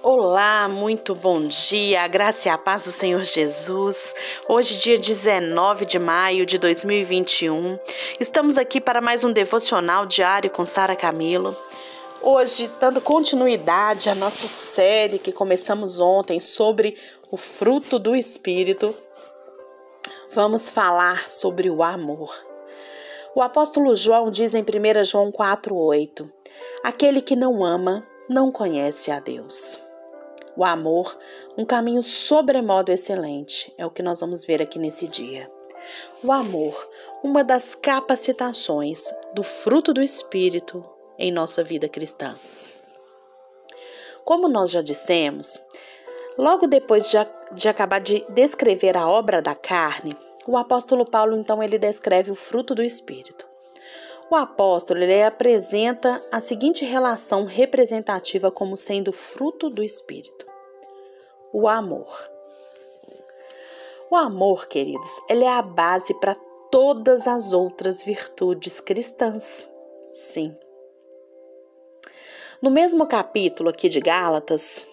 Olá, muito bom dia, graça e a paz do Senhor Jesus. Hoje, dia 19 de maio de 2021, estamos aqui para mais um devocional diário com Sara Camilo. Hoje, dando continuidade à nossa série que começamos ontem sobre o fruto do Espírito, vamos falar sobre o amor. O apóstolo João diz em 1 João 4,8: Aquele que não ama não conhece a Deus. O amor, um caminho sobremodo excelente, é o que nós vamos ver aqui nesse dia. O amor, uma das capacitações do fruto do Espírito em nossa vida cristã. Como nós já dissemos, logo depois de, de acabar de descrever a obra da carne, o apóstolo Paulo então ele descreve o fruto do Espírito. O apóstolo ele apresenta a seguinte relação representativa como sendo fruto do Espírito o amor. O amor, queridos, ele é a base para todas as outras virtudes cristãs. Sim. No mesmo capítulo aqui de Gálatas,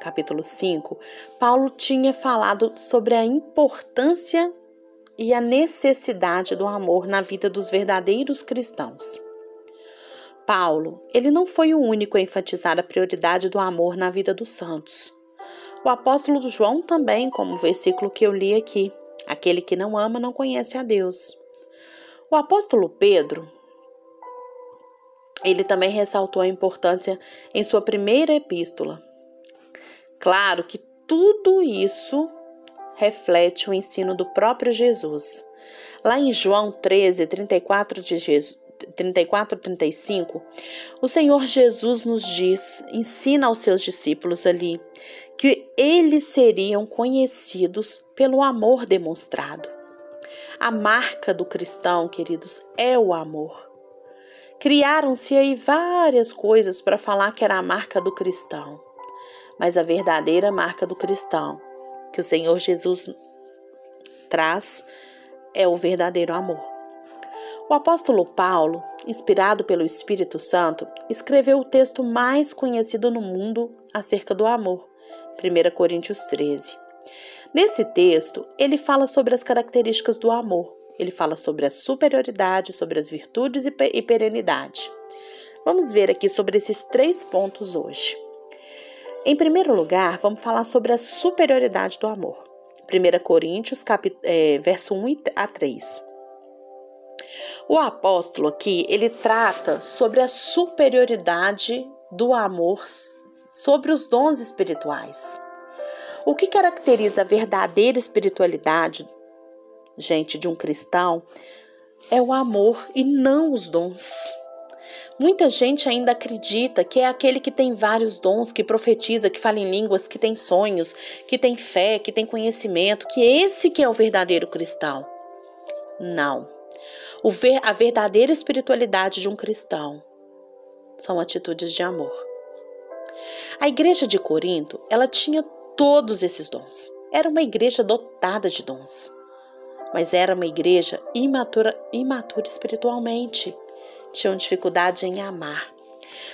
capítulo 5, Paulo tinha falado sobre a importância e a necessidade do amor na vida dos verdadeiros cristãos. Paulo, ele não foi o único a enfatizar a prioridade do amor na vida dos santos. O apóstolo João também, como o versículo que eu li aqui: aquele que não ama não conhece a Deus. O apóstolo Pedro, ele também ressaltou a importância em sua primeira epístola. Claro que tudo isso reflete o ensino do próprio Jesus. Lá em João 13, 34 de Jesus, 34, 35, o Senhor Jesus nos diz, ensina aos seus discípulos ali, que eles seriam conhecidos pelo amor demonstrado. A marca do cristão, queridos, é o amor. Criaram-se aí várias coisas para falar que era a marca do cristão, mas a verdadeira marca do cristão, que o Senhor Jesus traz, é o verdadeiro amor. O apóstolo Paulo, inspirado pelo Espírito Santo, escreveu o texto mais conhecido no mundo acerca do amor, 1 Coríntios 13. Nesse texto, ele fala sobre as características do amor. Ele fala sobre a superioridade, sobre as virtudes e perenidade. Vamos ver aqui sobre esses três pontos hoje. Em primeiro lugar, vamos falar sobre a superioridade do amor. 1 Coríntios, cap... é, verso 1 a 3. O apóstolo aqui, ele trata sobre a superioridade do amor sobre os dons espirituais. O que caracteriza a verdadeira espiritualidade, gente, de um cristão, é o amor e não os dons. Muita gente ainda acredita que é aquele que tem vários dons, que profetiza, que fala em línguas, que tem sonhos, que tem fé, que tem conhecimento, que esse que é o verdadeiro cristão. Não. O ver, a verdadeira espiritualidade de um cristão são atitudes de amor. A igreja de Corinto, ela tinha todos esses dons. Era uma igreja dotada de dons. Mas era uma igreja imatura, imatura espiritualmente. Tinham dificuldade em amar.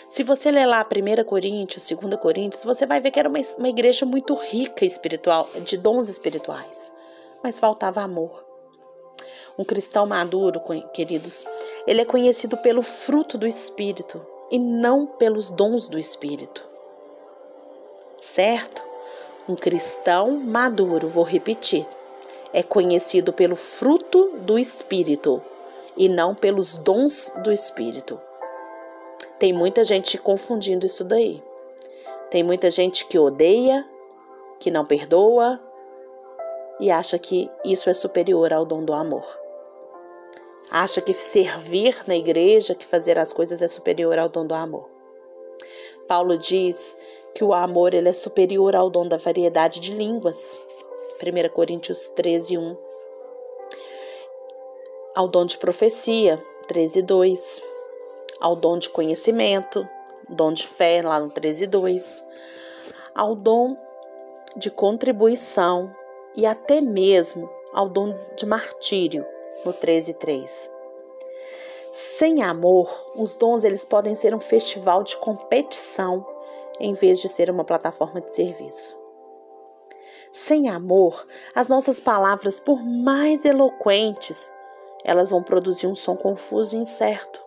Se você ler lá 1 Coríntios, 2 Coríntios, você vai ver que era uma, uma igreja muito rica espiritual, de dons espirituais. Mas faltava amor. Um cristão maduro, queridos, ele é conhecido pelo fruto do Espírito e não pelos dons do Espírito. Certo? Um cristão maduro, vou repetir, é conhecido pelo fruto do Espírito e não pelos dons do Espírito. Tem muita gente confundindo isso daí. Tem muita gente que odeia, que não perdoa e acha que isso é superior ao dom do amor acha que servir na igreja, que fazer as coisas é superior ao dom do amor. Paulo diz que o amor ele é superior ao dom da variedade de línguas. 1 Coríntios 13, 1. Ao dom de profecia, 13, 2. Ao dom de conhecimento, dom de fé, lá no 13, 2. Ao dom de contribuição e até mesmo ao dom de martírio, no 13:3. Sem amor, os dons eles podem ser um festival de competição em vez de ser uma plataforma de serviço. Sem amor, as nossas palavras, por mais eloquentes, elas vão produzir um som confuso e incerto.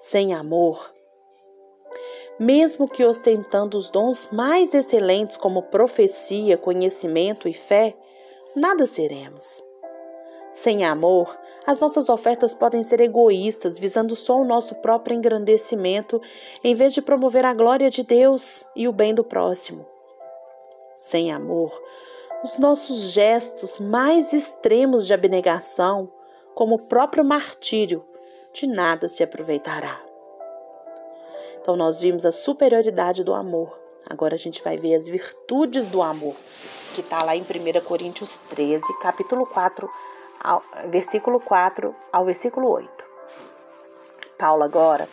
Sem amor, mesmo que ostentando os dons mais excelentes como profecia, conhecimento e fé, nada seremos. Sem amor, as nossas ofertas podem ser egoístas, visando só o nosso próprio engrandecimento, em vez de promover a glória de Deus e o bem do próximo. Sem amor, os nossos gestos mais extremos de abnegação, como o próprio martírio, de nada se aproveitará. Então, nós vimos a superioridade do amor. Agora a gente vai ver as virtudes do amor, que está lá em 1 Coríntios 13, capítulo 4, ao, versículo 4 ao versículo 8. Paulo agora,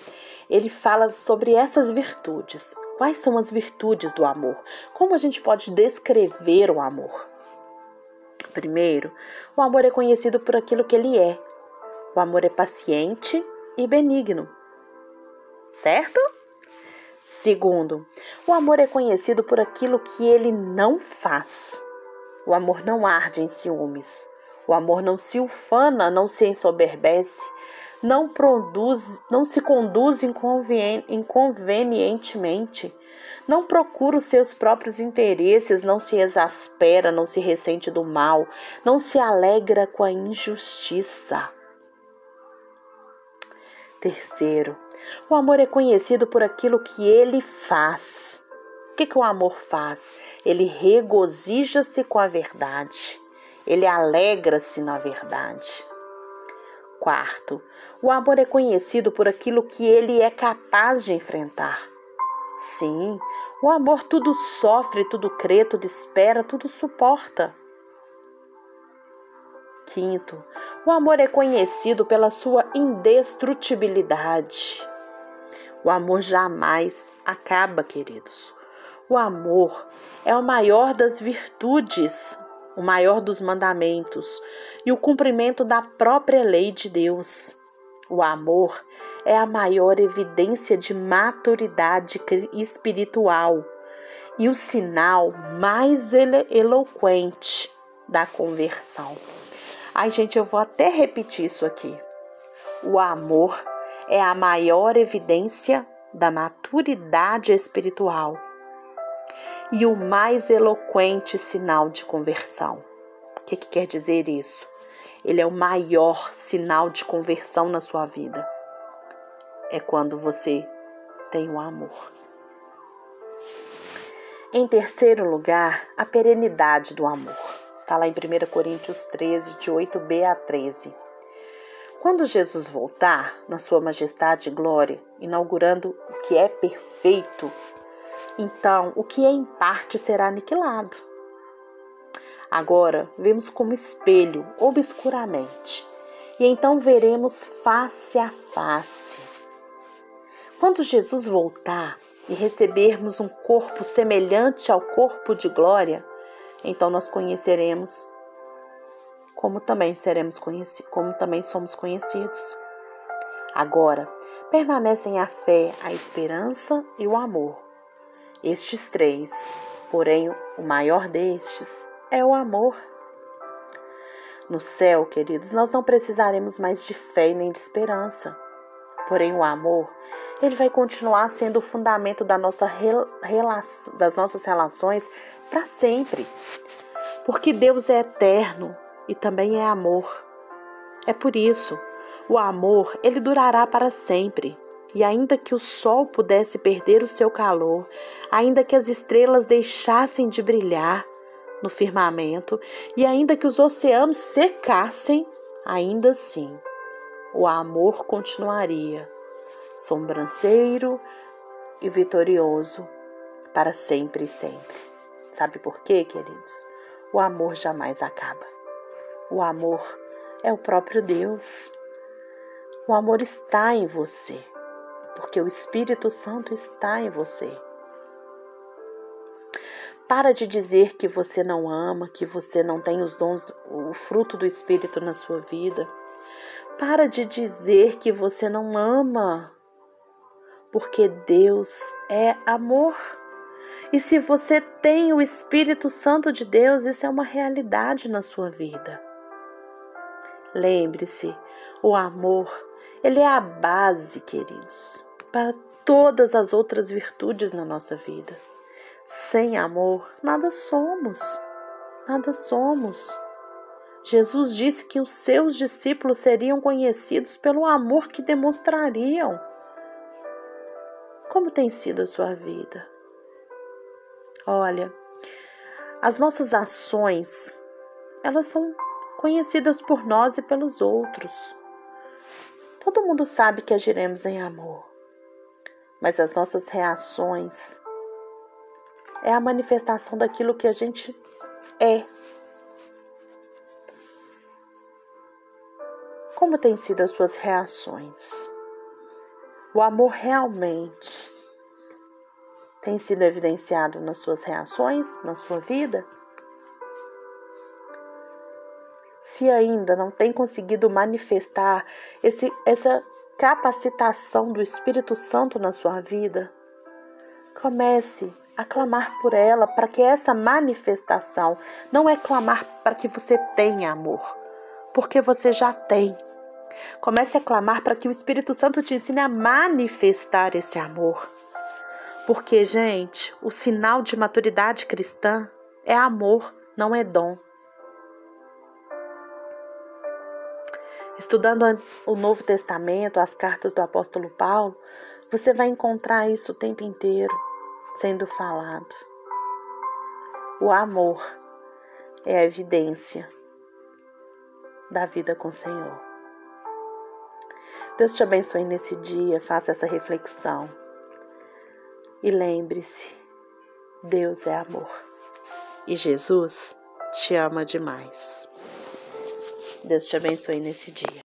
ele fala sobre essas virtudes. Quais são as virtudes do amor? Como a gente pode descrever o amor? Primeiro, o amor é conhecido por aquilo que ele é. O amor é paciente e benigno. Certo? Segundo, o amor é conhecido por aquilo que ele não faz. O amor não arde em ciúmes. O amor não se ufana, não se ensoberbece, não produz, não se conduz inconvenientemente, não procura os seus próprios interesses, não se exaspera, não se ressente do mal, não se alegra com a injustiça. Terceiro, o amor é conhecido por aquilo que ele faz. O que, que o amor faz? Ele regozija-se com a verdade ele alegra-se na verdade. Quarto, o amor é conhecido por aquilo que ele é capaz de enfrentar. Sim, o amor tudo sofre, tudo crê, tudo espera, tudo suporta. Quinto, o amor é conhecido pela sua indestrutibilidade. O amor jamais acaba, queridos. O amor é o maior das virtudes o maior dos mandamentos, e o cumprimento da própria lei de Deus. O amor é a maior evidência de maturidade espiritual e o sinal mais eloquente da conversão. Ai, gente, eu vou até repetir isso aqui. O amor é a maior evidência da maturidade espiritual e o mais eloquente sinal de conversão. O que, que quer dizer isso? Ele é o maior sinal de conversão na sua vida. É quando você tem o amor. Em terceiro lugar, a perenidade do amor. Está lá em 1 Coríntios 13, de 8b a 13. Quando Jesus voltar, na sua majestade e glória, inaugurando o que é perfeito, então o que é em parte será aniquilado. Agora vemos como espelho, obscuramente, e então veremos face a face. Quando Jesus voltar e recebermos um corpo semelhante ao corpo de glória, então nós conheceremos como também seremos conhecidos, como também somos conhecidos. Agora, permanecem a fé, a esperança e o amor. Estes três, porém, o maior destes é o amor. No céu, queridos, nós não precisaremos mais de fé nem de esperança. Porém, o amor, ele vai continuar sendo o fundamento da nossa das nossas relações para sempre. Porque Deus é eterno e também é amor. É por isso, o amor, ele durará para sempre. E ainda que o sol pudesse perder o seu calor, ainda que as estrelas deixassem de brilhar no firmamento, e ainda que os oceanos secassem, ainda assim o amor continuaria, sobranceiro e vitorioso para sempre e sempre. Sabe por quê, queridos? O amor jamais acaba. O amor é o próprio Deus. O amor está em você porque o Espírito Santo está em você. Para de dizer que você não ama, que você não tem os dons, o fruto do Espírito na sua vida. Para de dizer que você não ama, porque Deus é amor. E se você tem o Espírito Santo de Deus, isso é uma realidade na sua vida. Lembre-se, o amor, ele é a base, queridos, para todas as outras virtudes na nossa vida. Sem amor, nada somos. Nada somos. Jesus disse que os seus discípulos seriam conhecidos pelo amor que demonstrariam. Como tem sido a sua vida? Olha, as nossas ações, elas são conhecidas por nós e pelos outros. Todo mundo sabe que agiremos em amor, mas as nossas reações é a manifestação daquilo que a gente é. Como têm sido as suas reações? O amor realmente tem sido evidenciado nas suas reações, na sua vida? Se ainda não tem conseguido manifestar esse, essa capacitação do Espírito Santo na sua vida, comece a clamar por ela para que essa manifestação não é clamar para que você tenha amor, porque você já tem. Comece a clamar para que o Espírito Santo te ensine a manifestar esse amor. Porque, gente, o sinal de maturidade cristã é amor, não é dom. Estudando o Novo Testamento, as cartas do apóstolo Paulo, você vai encontrar isso o tempo inteiro sendo falado. O amor é a evidência da vida com o Senhor. Deus te abençoe nesse dia, faça essa reflexão. E lembre-se, Deus é amor. E Jesus te ama demais. Deus te abençoe nesse dia.